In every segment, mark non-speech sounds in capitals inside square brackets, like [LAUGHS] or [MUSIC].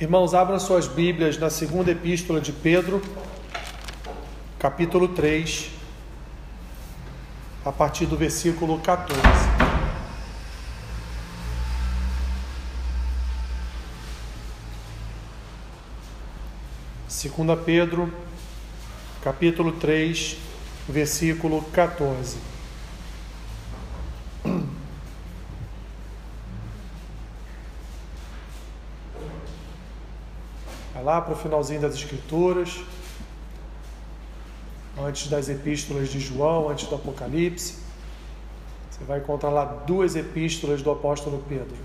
Irmãos, abram suas Bíblias na segunda epístola de Pedro, capítulo 3, a partir do versículo 14. Segunda Pedro, capítulo 3, versículo 14. Lá para o finalzinho das Escrituras, antes das epístolas de João, antes do Apocalipse. Você vai encontrar lá duas epístolas do apóstolo Pedro.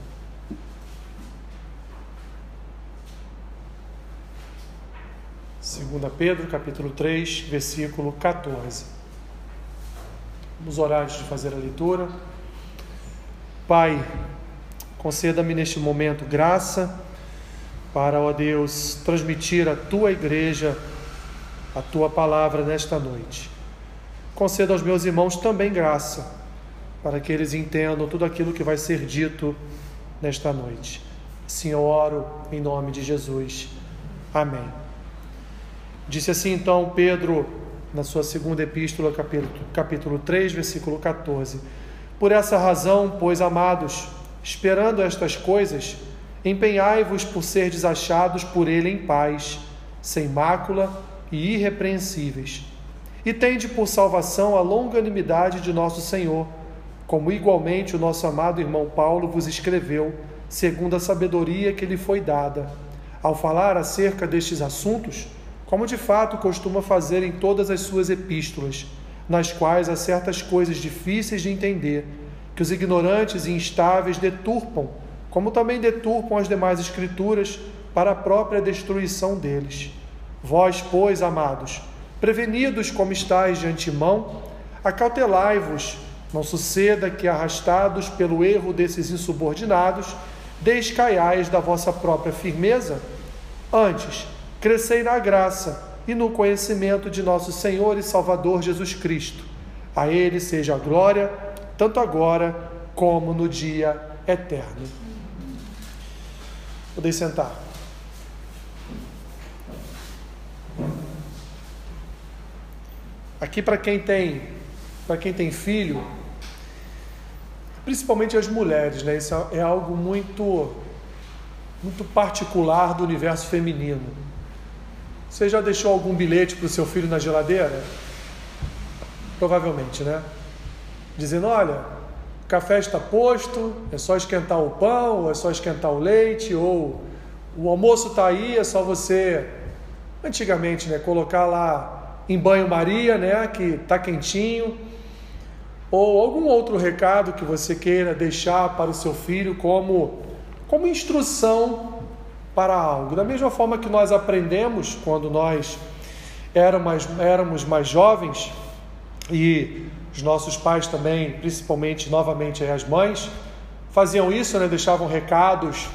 Segunda Pedro, capítulo 3, versículo 14. Vamos orar antes de fazer a leitura. Pai, conceda-me neste momento graça para, ó Deus, transmitir à tua igreja a tua palavra nesta noite. Conceda aos meus irmãos também graça, para que eles entendam tudo aquilo que vai ser dito nesta noite. Assim eu oro em nome de Jesus. Amém. Disse assim então Pedro, na sua segunda epístola, capítulo, capítulo 3, versículo 14: Por essa razão, pois amados, esperando estas coisas, empenhai-vos por ser desachados por ele em paz, sem mácula e irrepreensíveis. E tende por salvação a longanimidade de nosso Senhor, como igualmente o nosso amado irmão Paulo vos escreveu, segundo a sabedoria que lhe foi dada, ao falar acerca destes assuntos, como de fato costuma fazer em todas as suas epístolas, nas quais há certas coisas difíceis de entender, que os ignorantes e instáveis deturpam como também deturpam as demais Escrituras para a própria destruição deles. Vós, pois, amados, prevenidos como estáis de antemão, acautelai-vos, não suceda que, arrastados pelo erro desses insubordinados, descaiais da vossa própria firmeza. Antes, crescei na graça e no conhecimento de nosso Senhor e Salvador Jesus Cristo. A Ele seja a glória, tanto agora como no dia eterno. Podem sentar. Aqui para quem tem para quem tem filho, principalmente as mulheres, né? Isso é algo muito muito particular do universo feminino. Você já deixou algum bilhete para o seu filho na geladeira? Provavelmente, né? Dizendo, olha, café está posto, é só esquentar o pão, é só esquentar o leite, ou o almoço está aí, é só você, antigamente, né, colocar lá em banho-maria, né, que está quentinho, ou algum outro recado que você queira deixar para o seu filho como, como instrução para algo. Da mesma forma que nós aprendemos quando nós éramos, éramos mais jovens e os nossos pais também, principalmente novamente as mães, faziam isso, né? deixavam recados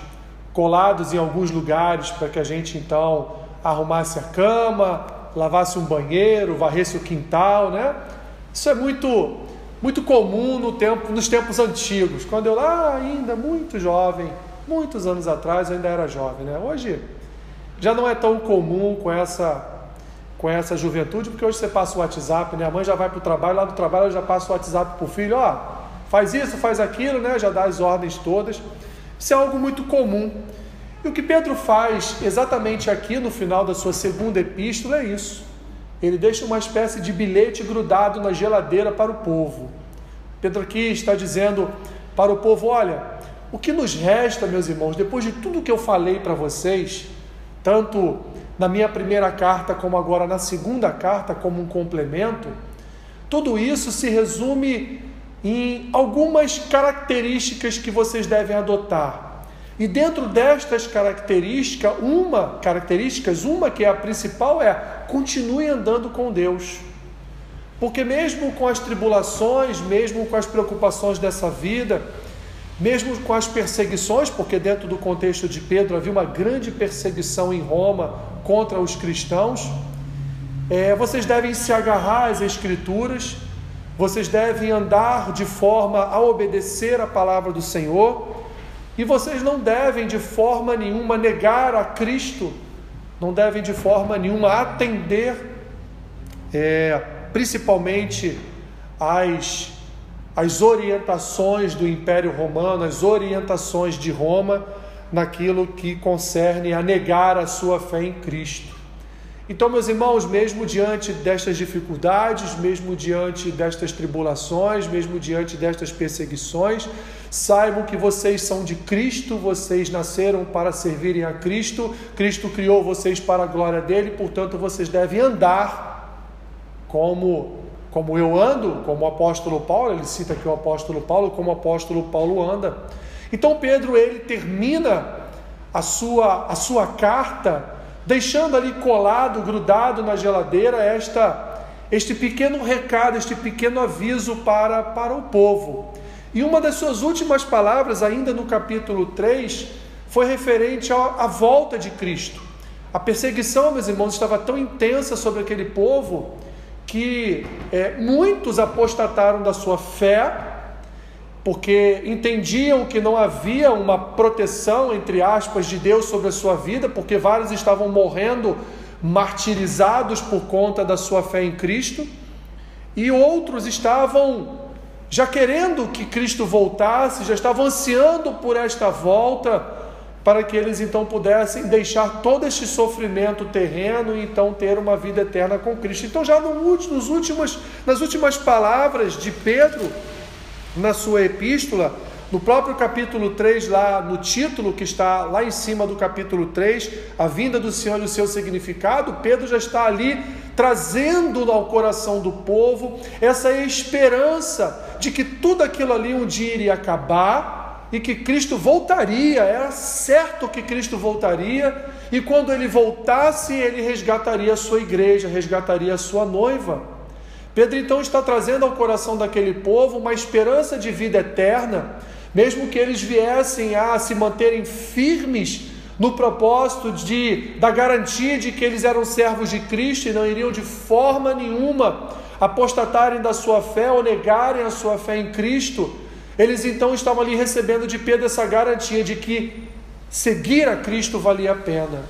colados em alguns lugares para que a gente então arrumasse a cama, lavasse um banheiro, varresse o quintal, né? Isso é muito muito comum no tempo, nos tempos antigos, quando eu lá ainda muito jovem, muitos anos atrás eu ainda era jovem, né? Hoje já não é tão comum com essa com essa juventude, porque hoje você passa o WhatsApp, né? A mãe já vai para o trabalho, lá do trabalho ela já passa o WhatsApp para o filho, ó, faz isso, faz aquilo, né? Já dá as ordens todas. Isso é algo muito comum. E o que Pedro faz exatamente aqui no final da sua segunda epístola é isso. Ele deixa uma espécie de bilhete grudado na geladeira para o povo. Pedro aqui está dizendo para o povo: olha, o que nos resta, meus irmãos, depois de tudo que eu falei para vocês, tanto na minha primeira carta, como agora na segunda carta, como um complemento, tudo isso se resume em algumas características que vocês devem adotar. E dentro destas características, uma características, uma que é a principal é continue andando com Deus. Porque mesmo com as tribulações, mesmo com as preocupações dessa vida, mesmo com as perseguições, porque dentro do contexto de Pedro havia uma grande perseguição em Roma contra os cristãos, é, vocês devem se agarrar às Escrituras, vocês devem andar de forma a obedecer a palavra do Senhor, E vocês não devem de forma nenhuma negar a Cristo, não devem de forma nenhuma atender, é, principalmente as, as orientações do Império Romano, as orientações de Roma naquilo que concerne a negar a sua fé em Cristo. Então, meus irmãos, mesmo diante destas dificuldades, mesmo diante destas tribulações, mesmo diante destas perseguições, saibam que vocês são de Cristo, vocês nasceram para servirem a Cristo, Cristo criou vocês para a glória dele, portanto, vocês devem andar como como eu ando, como o apóstolo Paulo, ele cita aqui o apóstolo Paulo, como o apóstolo Paulo anda. Então Pedro ele termina a sua a sua carta deixando ali colado, grudado na geladeira esta este pequeno recado, este pequeno aviso para para o povo. E uma das suas últimas palavras, ainda no capítulo 3, foi referente à volta de Cristo. A perseguição, meus irmãos, estava tão intensa sobre aquele povo que é, muitos apostataram da sua fé, porque entendiam que não havia uma proteção, entre aspas, de Deus sobre a sua vida, porque vários estavam morrendo martirizados por conta da sua fé em Cristo, e outros estavam já querendo que Cristo voltasse, já estavam ansiando por esta volta para que eles então pudessem deixar todo este sofrimento terreno e então ter uma vida eterna com Cristo. Então, já nos últimos, nas últimas palavras de Pedro, na sua epístola, no próprio capítulo 3, lá no título que está lá em cima do capítulo 3, a vinda do Senhor e o seu significado, Pedro já está ali trazendo ao coração do povo essa esperança de que tudo aquilo ali um dia iria acabar e que Cristo voltaria, era certo que Cristo voltaria, e quando ele voltasse, ele resgataria a sua igreja, resgataria a sua noiva. Pedro então está trazendo ao coração daquele povo uma esperança de vida eterna, mesmo que eles viessem a se manterem firmes no propósito de da garantia de que eles eram servos de Cristo e não iriam de forma nenhuma apostatarem da sua fé ou negarem a sua fé em Cristo eles então estavam ali recebendo de Pedro essa garantia de que seguir a Cristo valia a pena,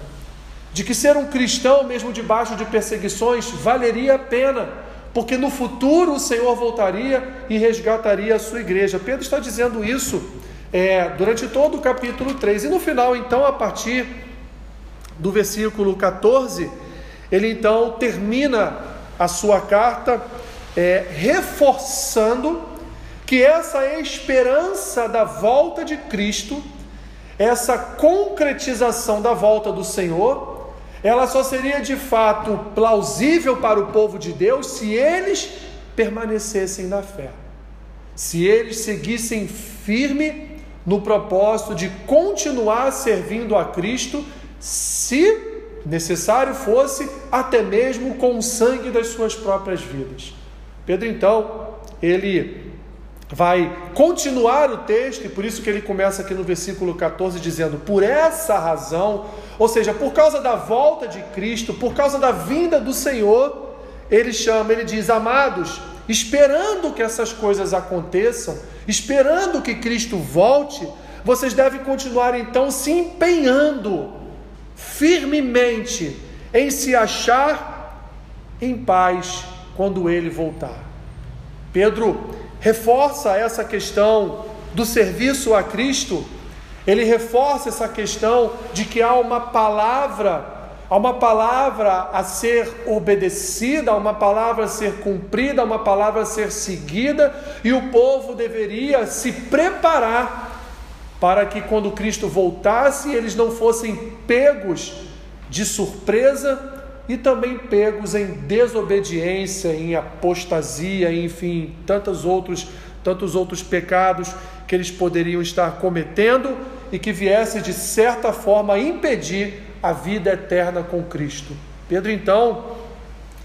de que ser um cristão, mesmo debaixo de perseguições, valeria a pena, porque no futuro o Senhor voltaria e resgataria a sua igreja. Pedro está dizendo isso é, durante todo o capítulo 3. E no final, então, a partir do versículo 14, ele então termina a sua carta é, reforçando que essa esperança da volta de Cristo, essa concretização da volta do Senhor, ela só seria de fato plausível para o povo de Deus se eles permanecessem na fé, se eles seguissem firme no propósito de continuar servindo a Cristo, se necessário fosse, até mesmo com o sangue das suas próprias vidas. Pedro, então, ele vai continuar o texto, e por isso que ele começa aqui no versículo 14 dizendo: Por essa razão, ou seja, por causa da volta de Cristo, por causa da vinda do Senhor, ele chama, ele diz: Amados, esperando que essas coisas aconteçam, esperando que Cristo volte, vocês devem continuar então se empenhando firmemente em se achar em paz quando ele voltar. Pedro reforça essa questão do serviço a Cristo, ele reforça essa questão de que há uma palavra, há uma palavra a ser obedecida, há uma palavra a ser cumprida, há uma palavra a ser seguida, e o povo deveria se preparar para que quando Cristo voltasse, eles não fossem pegos de surpresa e também pegos em desobediência, em apostasia, enfim, tantos outros, tantos outros pecados que eles poderiam estar cometendo e que viesse de certa forma impedir a vida eterna com Cristo. Pedro então,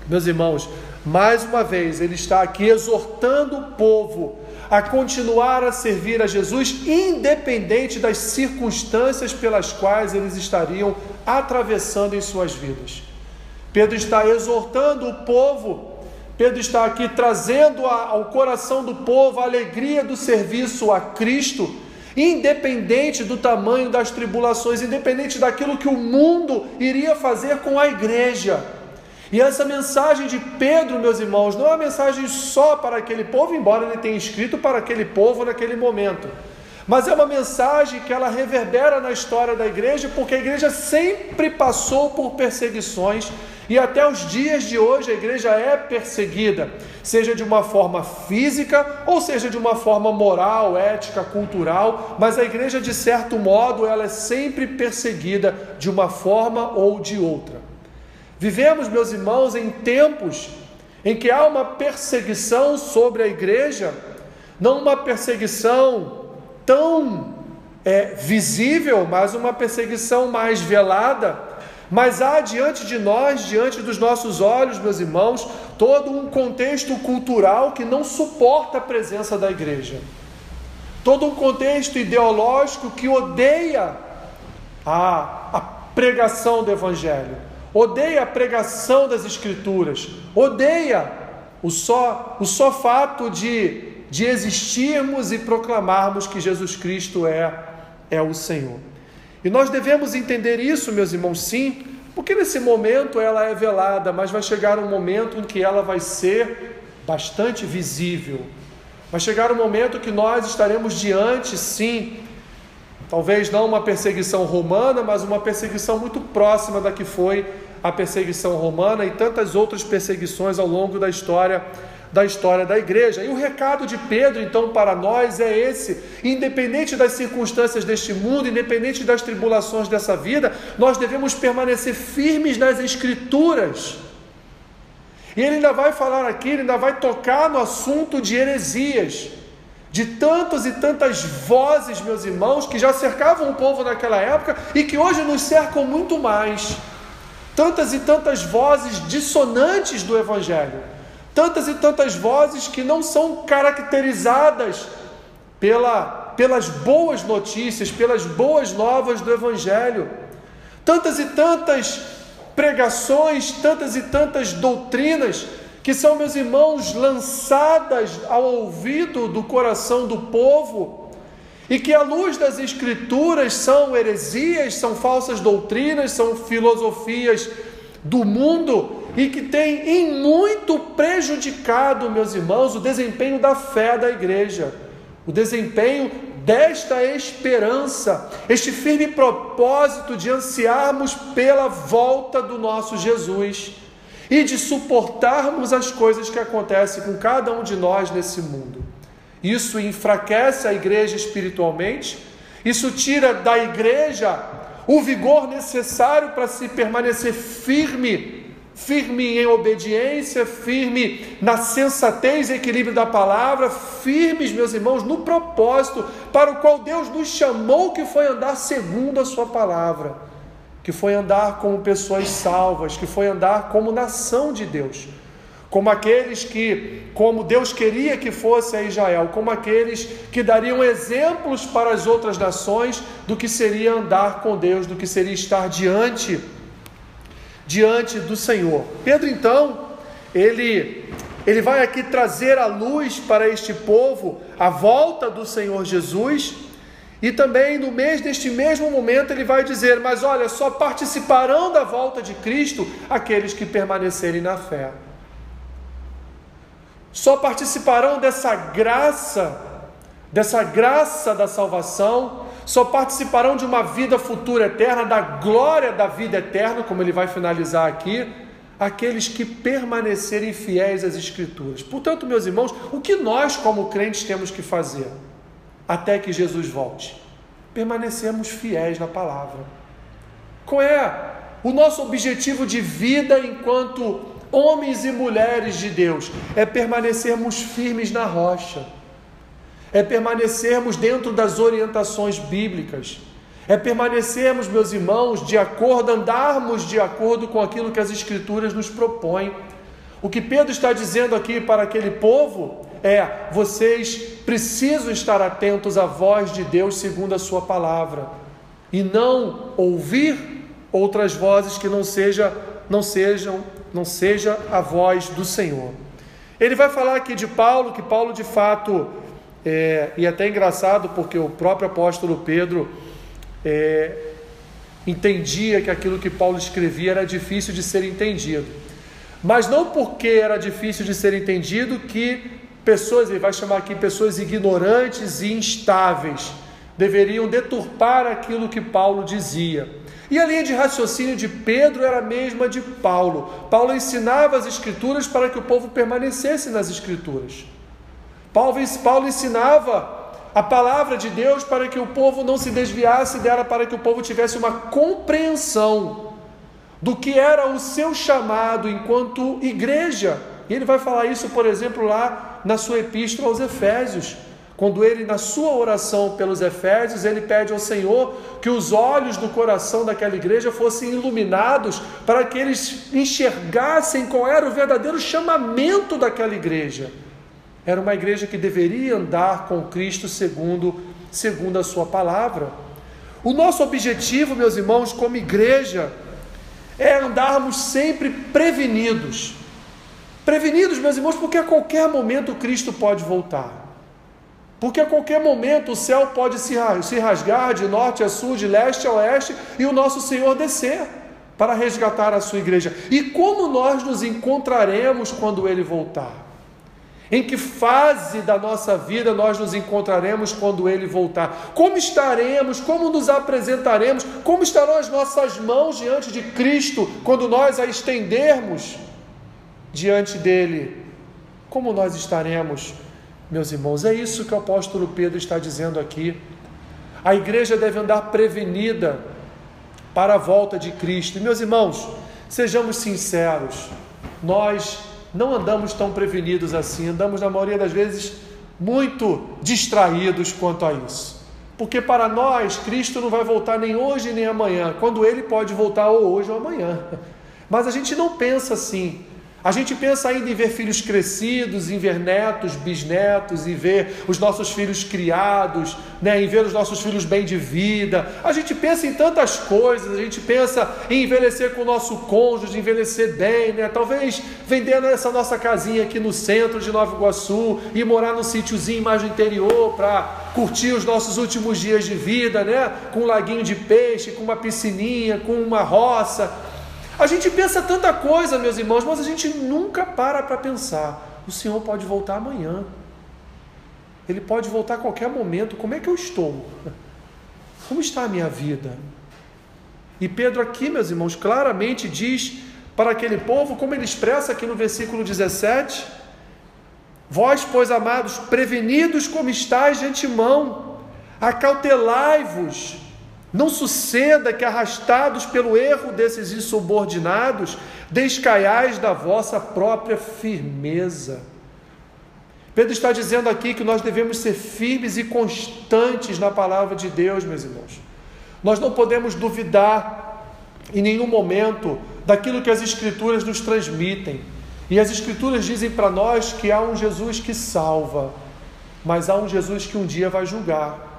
meus irmãos, mais uma vez ele está aqui exortando o povo a continuar a servir a Jesus, independente das circunstâncias pelas quais eles estariam atravessando em suas vidas. Pedro está exortando o povo, Pedro está aqui trazendo ao coração do povo a alegria do serviço a Cristo, independente do tamanho das tribulações, independente daquilo que o mundo iria fazer com a igreja. E essa mensagem de Pedro, meus irmãos, não é uma mensagem só para aquele povo, embora ele tenha escrito para aquele povo naquele momento. Mas é uma mensagem que ela reverbera na história da igreja, porque a igreja sempre passou por perseguições e até os dias de hoje a igreja é perseguida, seja de uma forma física ou seja de uma forma moral, ética, cultural, mas a igreja de certo modo ela é sempre perseguida de uma forma ou de outra. Vivemos, meus irmãos, em tempos em que há uma perseguição sobre a igreja, não uma perseguição tão é, visível, mas uma perseguição mais velada. Mas há diante de nós, diante dos nossos olhos, meus irmãos, todo um contexto cultural que não suporta a presença da igreja. Todo um contexto ideológico que odeia a, a pregação do Evangelho, odeia a pregação das Escrituras, odeia o só, o só fato de de existirmos e proclamarmos que Jesus Cristo é, é o Senhor. E nós devemos entender isso, meus irmãos, sim, porque nesse momento ela é velada, mas vai chegar um momento em que ela vai ser bastante visível. Vai chegar um momento que nós estaremos diante, sim, talvez não uma perseguição romana, mas uma perseguição muito próxima da que foi a perseguição romana e tantas outras perseguições ao longo da história da história da igreja. E o recado de Pedro, então, para nós é esse: independente das circunstâncias deste mundo, independente das tribulações dessa vida, nós devemos permanecer firmes nas Escrituras. E ele ainda vai falar aqui, ele ainda vai tocar no assunto de heresias, de tantas e tantas vozes, meus irmãos, que já cercavam o povo naquela época e que hoje nos cercam muito mais. Tantas e tantas vozes dissonantes do Evangelho Tantas e tantas vozes que não são caracterizadas pela, pelas boas notícias, pelas boas novas do Evangelho. Tantas e tantas pregações, tantas e tantas doutrinas que são, meus irmãos, lançadas ao ouvido do coração do povo e que, à luz das Escrituras, são heresias, são falsas doutrinas, são filosofias do mundo e que tem em muito prejudicado, meus irmãos, o desempenho da fé da igreja, o desempenho desta esperança, este firme propósito de ansiarmos pela volta do nosso Jesus e de suportarmos as coisas que acontecem com cada um de nós nesse mundo. Isso enfraquece a igreja espiritualmente, isso tira da igreja o vigor necessário para se permanecer firme firme em obediência, firme na sensatez e equilíbrio da palavra, firmes, meus irmãos, no propósito para o qual Deus nos chamou, que foi andar segundo a Sua palavra, que foi andar como pessoas salvas, que foi andar como nação de Deus, como aqueles que, como Deus queria que fosse a Israel, como aqueles que dariam exemplos para as outras nações do que seria andar com Deus, do que seria estar diante diante do Senhor. Pedro então, ele ele vai aqui trazer a luz para este povo a volta do Senhor Jesus. E também no mês deste mesmo momento ele vai dizer: "Mas olha, só participarão da volta de Cristo aqueles que permanecerem na fé". Só participarão dessa graça, dessa graça da salvação só participarão de uma vida futura eterna, da glória da vida eterna, como ele vai finalizar aqui, aqueles que permanecerem fiéis às Escrituras. Portanto, meus irmãos, o que nós, como crentes, temos que fazer até que Jesus volte? Permanecermos fiéis na palavra. Qual é o nosso objetivo de vida enquanto homens e mulheres de Deus? É permanecermos firmes na rocha é permanecermos dentro das orientações bíblicas, é permanecermos, meus irmãos, de acordo, andarmos de acordo com aquilo que as Escrituras nos propõem. O que Pedro está dizendo aqui para aquele povo é: vocês precisam estar atentos à voz de Deus segundo a Sua palavra, e não ouvir outras vozes que não, seja, não sejam não seja a voz do Senhor. Ele vai falar aqui de Paulo, que Paulo de fato é, e é até engraçado porque o próprio apóstolo Pedro é, entendia que aquilo que Paulo escrevia era difícil de ser entendido. Mas não porque era difícil de ser entendido que pessoas, ele vai chamar aqui pessoas ignorantes e instáveis, deveriam deturpar aquilo que Paulo dizia. E a linha de raciocínio de Pedro era a mesma de Paulo. Paulo ensinava as Escrituras para que o povo permanecesse nas Escrituras. Paulo, ensinava a palavra de Deus para que o povo não se desviasse dela, para que o povo tivesse uma compreensão do que era o seu chamado enquanto igreja. E ele vai falar isso, por exemplo, lá na sua epístola aos Efésios. Quando ele, na sua oração pelos Efésios, ele pede ao Senhor que os olhos do coração daquela igreja fossem iluminados para que eles enxergassem qual era o verdadeiro chamamento daquela igreja. Era uma igreja que deveria andar com Cristo segundo, segundo a sua palavra. O nosso objetivo, meus irmãos, como igreja, é andarmos sempre prevenidos. Prevenidos, meus irmãos, porque a qualquer momento Cristo pode voltar. Porque a qualquer momento o céu pode se rasgar de norte a sul, de leste a oeste, e o nosso Senhor descer para resgatar a sua igreja. E como nós nos encontraremos quando ele voltar? Em que fase da nossa vida nós nos encontraremos quando Ele voltar? Como estaremos? Como nos apresentaremos? Como estarão as nossas mãos diante de Cristo quando nós a estendermos diante dele? Como nós estaremos, meus irmãos? É isso que o apóstolo Pedro está dizendo aqui. A igreja deve andar prevenida para a volta de Cristo. E, meus irmãos, sejamos sinceros, nós não andamos tão prevenidos assim, andamos na maioria das vezes muito distraídos quanto a isso. Porque para nós, Cristo não vai voltar nem hoje nem amanhã, quando ele pode voltar ou hoje ou amanhã. Mas a gente não pensa assim. A gente pensa ainda em ver filhos crescidos, em ver netos, bisnetos, em ver os nossos filhos criados, né, em ver os nossos filhos bem de vida. A gente pensa em tantas coisas, a gente pensa em envelhecer com o nosso cônjuge, envelhecer bem, né? Talvez vendendo essa nossa casinha aqui no centro de Nova Iguaçu e morar num sítiozinho mais no interior para curtir os nossos últimos dias de vida, né? Com um laguinho de peixe, com uma piscininha, com uma roça. A gente pensa tanta coisa, meus irmãos, mas a gente nunca para para pensar. O Senhor pode voltar amanhã. Ele pode voltar a qualquer momento. Como é que eu estou? [LAUGHS] Como está a minha vida? E Pedro, aqui, meus irmãos, claramente diz para aquele povo, como ele expressa aqui no versículo 17: Vós, pois amados, prevenidos como estáis de antemão, acautelai-vos não suceda que, arrastados pelo erro desses insubordinados, descaiais da vossa própria firmeza. Pedro está dizendo aqui que nós devemos ser firmes e constantes na palavra de Deus, meus irmãos. Nós não podemos duvidar em nenhum momento daquilo que as Escrituras nos transmitem. E as Escrituras dizem para nós que há um Jesus que salva, mas há um Jesus que um dia vai julgar.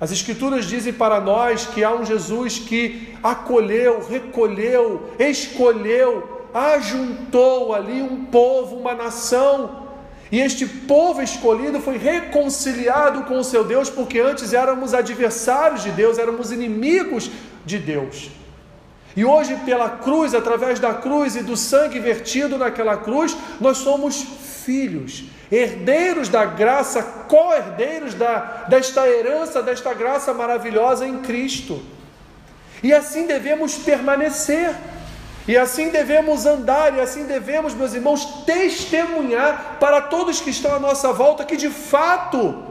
As Escrituras dizem para nós que há um Jesus que acolheu, recolheu, escolheu, ajuntou ali um povo, uma nação. E este povo escolhido foi reconciliado com o seu Deus, porque antes éramos adversários de Deus, éramos inimigos de Deus. E hoje, pela cruz, através da cruz e do sangue vertido naquela cruz, nós somos filhos herdeiros da graça, co-herdeiros da, desta herança, desta graça maravilhosa em Cristo. E assim devemos permanecer, e assim devemos andar, e assim devemos, meus irmãos, testemunhar para todos que estão à nossa volta que de fato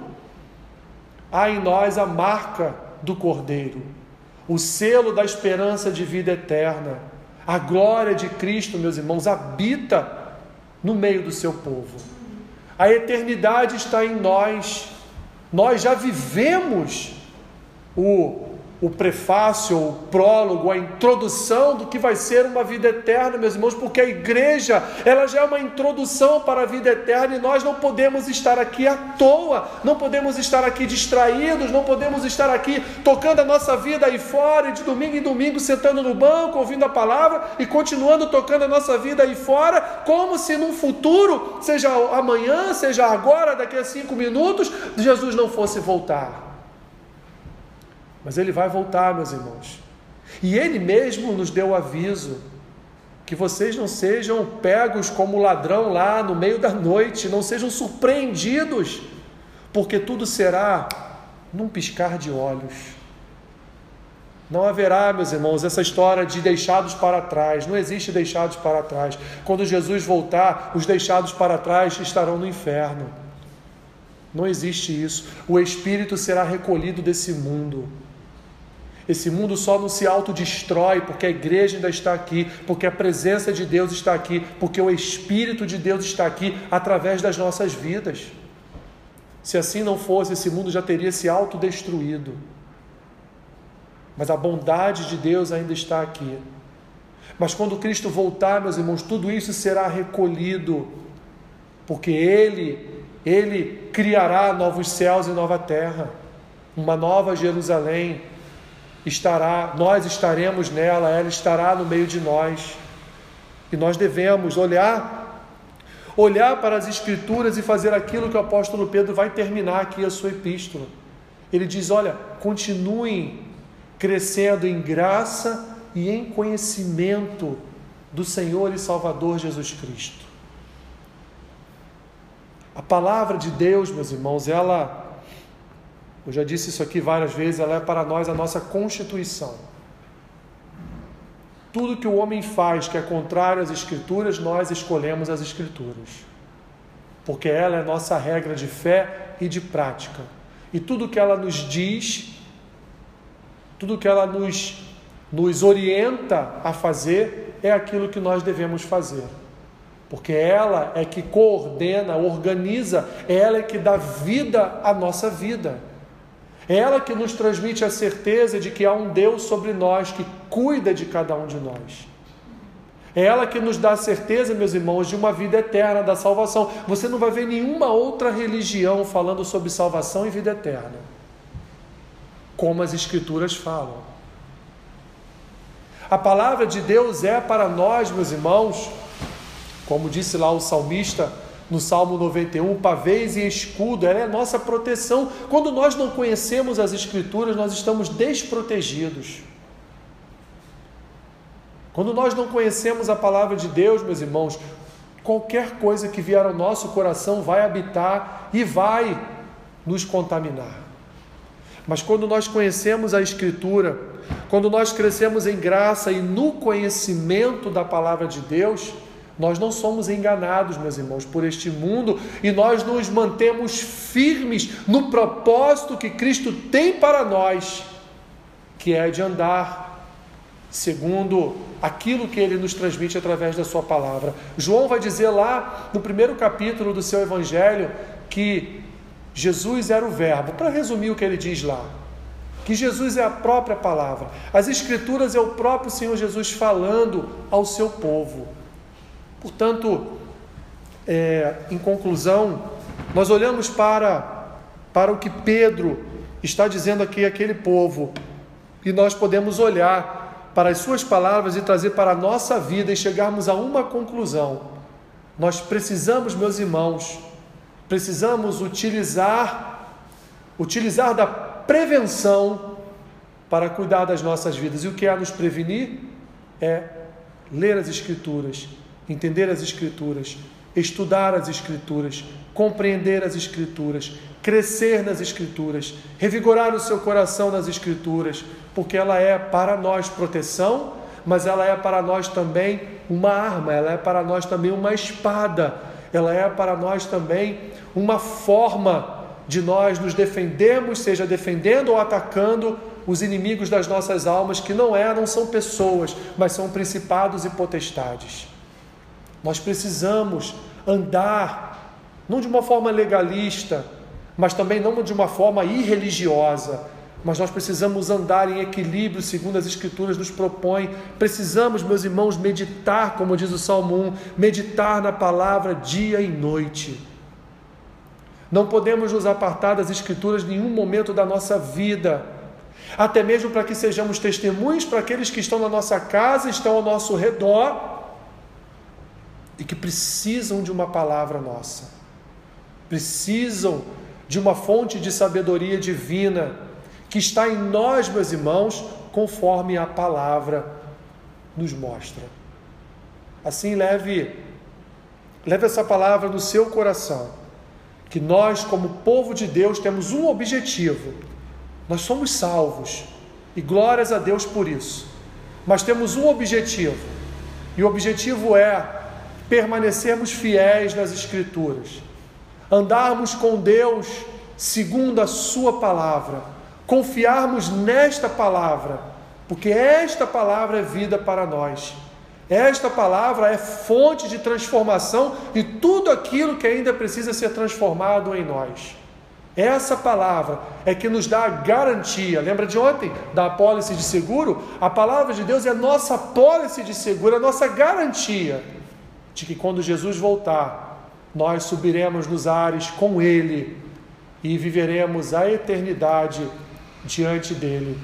há em nós a marca do Cordeiro, o selo da esperança de vida eterna. A glória de Cristo, meus irmãos, habita no meio do seu povo. A eternidade está em nós. Nós já vivemos o, o prefácio, o prólogo, a introdução do que vai ser uma vida eterna, meus irmãos, porque a igreja, ela já é uma introdução para a vida eterna e nós não podemos estar aqui à toa, não podemos estar aqui distraídos, não podemos estar aqui tocando a nossa vida aí fora, de domingo em domingo sentando no banco, ouvindo a palavra e continuando tocando a nossa vida aí fora, como se num futuro, seja amanhã, seja agora, daqui a cinco minutos, Jesus não fosse voltar. Mas ele vai voltar, meus irmãos. E ele mesmo nos deu aviso que vocês não sejam pegos como ladrão lá no meio da noite, não sejam surpreendidos, porque tudo será num piscar de olhos. Não haverá, meus irmãos, essa história de deixados para trás. Não existe deixados para trás. Quando Jesus voltar, os deixados para trás estarão no inferno. Não existe isso. O espírito será recolhido desse mundo. Esse mundo só não se autodestrói porque a igreja ainda está aqui, porque a presença de Deus está aqui, porque o Espírito de Deus está aqui através das nossas vidas. Se assim não fosse, esse mundo já teria se autodestruído. Mas a bondade de Deus ainda está aqui. Mas quando Cristo voltar, meus irmãos, tudo isso será recolhido, porque Ele, Ele criará novos céus e nova terra, uma nova Jerusalém estará, nós estaremos nela, ela estará no meio de nós. E nós devemos olhar olhar para as escrituras e fazer aquilo que o apóstolo Pedro vai terminar aqui a sua epístola. Ele diz: "Olha, continuem crescendo em graça e em conhecimento do Senhor e Salvador Jesus Cristo." A palavra de Deus, meus irmãos, ela eu já disse isso aqui várias vezes, ela é para nós a nossa constituição. Tudo que o homem faz que é contrário às Escrituras, nós escolhemos as Escrituras. Porque ela é nossa regra de fé e de prática. E tudo que ela nos diz, tudo que ela nos, nos orienta a fazer, é aquilo que nós devemos fazer. Porque ela é que coordena, organiza, ela é que dá vida à nossa vida. É ela que nos transmite a certeza de que há um Deus sobre nós que cuida de cada um de nós. É ela que nos dá a certeza, meus irmãos, de uma vida eterna, da salvação. Você não vai ver nenhuma outra religião falando sobre salvação e vida eterna, como as Escrituras falam. A palavra de Deus é para nós, meus irmãos, como disse lá o salmista, no Salmo 91, pavês e escudo, ela é a nossa proteção. Quando nós não conhecemos as Escrituras, nós estamos desprotegidos. Quando nós não conhecemos a palavra de Deus, meus irmãos, qualquer coisa que vier ao nosso coração vai habitar e vai nos contaminar. Mas quando nós conhecemos a Escritura, quando nós crescemos em graça e no conhecimento da palavra de Deus, nós não somos enganados, meus irmãos, por este mundo e nós nos mantemos firmes no propósito que Cristo tem para nós, que é de andar segundo aquilo que ele nos transmite através da sua palavra. João vai dizer lá no primeiro capítulo do seu evangelho que Jesus era o Verbo. Para resumir o que ele diz lá, que Jesus é a própria palavra. As Escrituras é o próprio Senhor Jesus falando ao seu povo. Portanto, é, em conclusão, nós olhamos para, para o que Pedro está dizendo aqui àquele povo, e nós podemos olhar para as suas palavras e trazer para a nossa vida e chegarmos a uma conclusão. Nós precisamos, meus irmãos, precisamos utilizar utilizar da prevenção para cuidar das nossas vidas. E o que é nos prevenir é ler as escrituras, entender as Escrituras, estudar as Escrituras, compreender as Escrituras, crescer nas Escrituras, revigorar o seu coração nas Escrituras, porque ela é para nós proteção, mas ela é para nós também uma arma, ela é para nós também uma espada, ela é para nós também uma forma de nós nos defendermos, seja defendendo ou atacando os inimigos das nossas almas, que não é, não são pessoas, mas são principados e potestades. Nós precisamos andar, não de uma forma legalista, mas também não de uma forma irreligiosa, mas nós precisamos andar em equilíbrio, segundo as Escrituras nos propõem. Precisamos, meus irmãos, meditar, como diz o Salmo 1, meditar na palavra dia e noite. Não podemos nos apartar das Escrituras em nenhum momento da nossa vida, até mesmo para que sejamos testemunhos para aqueles que estão na nossa casa, estão ao nosso redor e que precisam de uma palavra nossa, precisam de uma fonte de sabedoria divina que está em nós, meus irmãos, conforme a palavra nos mostra. Assim, leve, leve essa palavra no seu coração, que nós, como povo de Deus, temos um objetivo: nós somos salvos, e glórias a Deus por isso, mas temos um objetivo, e o objetivo é permanecermos fiéis nas Escrituras, andarmos com Deus segundo a Sua palavra, confiarmos nesta palavra, porque esta palavra é vida para nós. Esta palavra é fonte de transformação e tudo aquilo que ainda precisa ser transformado em nós. Essa palavra é que nos dá a garantia. Lembra de ontem da apólice de seguro? A palavra de Deus é a nossa apólice de seguro, a nossa garantia de que quando Jesus voltar, nós subiremos nos ares com Ele e viveremos a eternidade diante dele,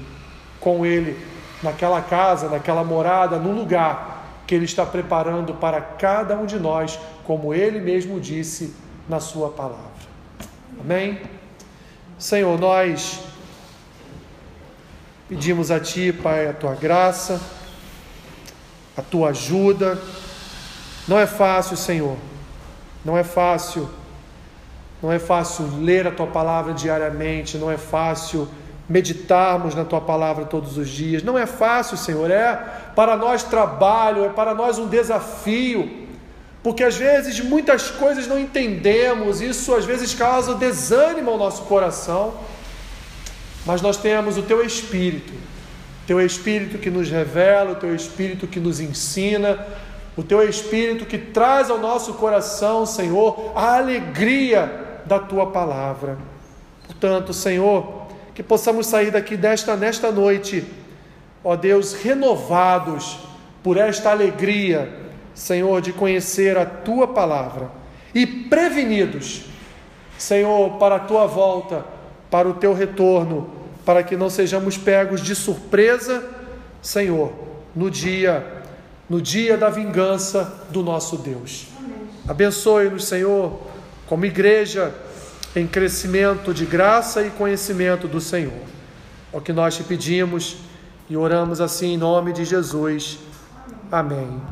com Ele, naquela casa, naquela morada, no lugar que Ele está preparando para cada um de nós, como Ele mesmo disse na Sua palavra. Amém? Senhor, nós pedimos a Ti, Pai, a Tua graça, a Tua ajuda não é fácil, Senhor. Não é fácil. Não é fácil ler a tua palavra diariamente, não é fácil meditarmos na tua palavra todos os dias. Não é fácil, Senhor. É para nós trabalho, é para nós um desafio. Porque às vezes muitas coisas não entendemos, isso às vezes causa desânimo ao nosso coração. Mas nós temos o teu espírito, teu espírito que nos revela, o teu espírito que nos ensina, o teu Espírito que traz ao nosso coração, Senhor, a alegria da tua palavra. Portanto, Senhor, que possamos sair daqui desta nesta noite, ó Deus, renovados por esta alegria, Senhor, de conhecer a tua palavra e prevenidos, Senhor, para a tua volta, para o teu retorno, para que não sejamos pegos de surpresa, Senhor, no dia no dia da vingança do nosso Deus. Abençoe-nos, Senhor, como igreja em crescimento de graça e conhecimento do Senhor. É o que nós te pedimos e oramos assim em nome de Jesus. Amém.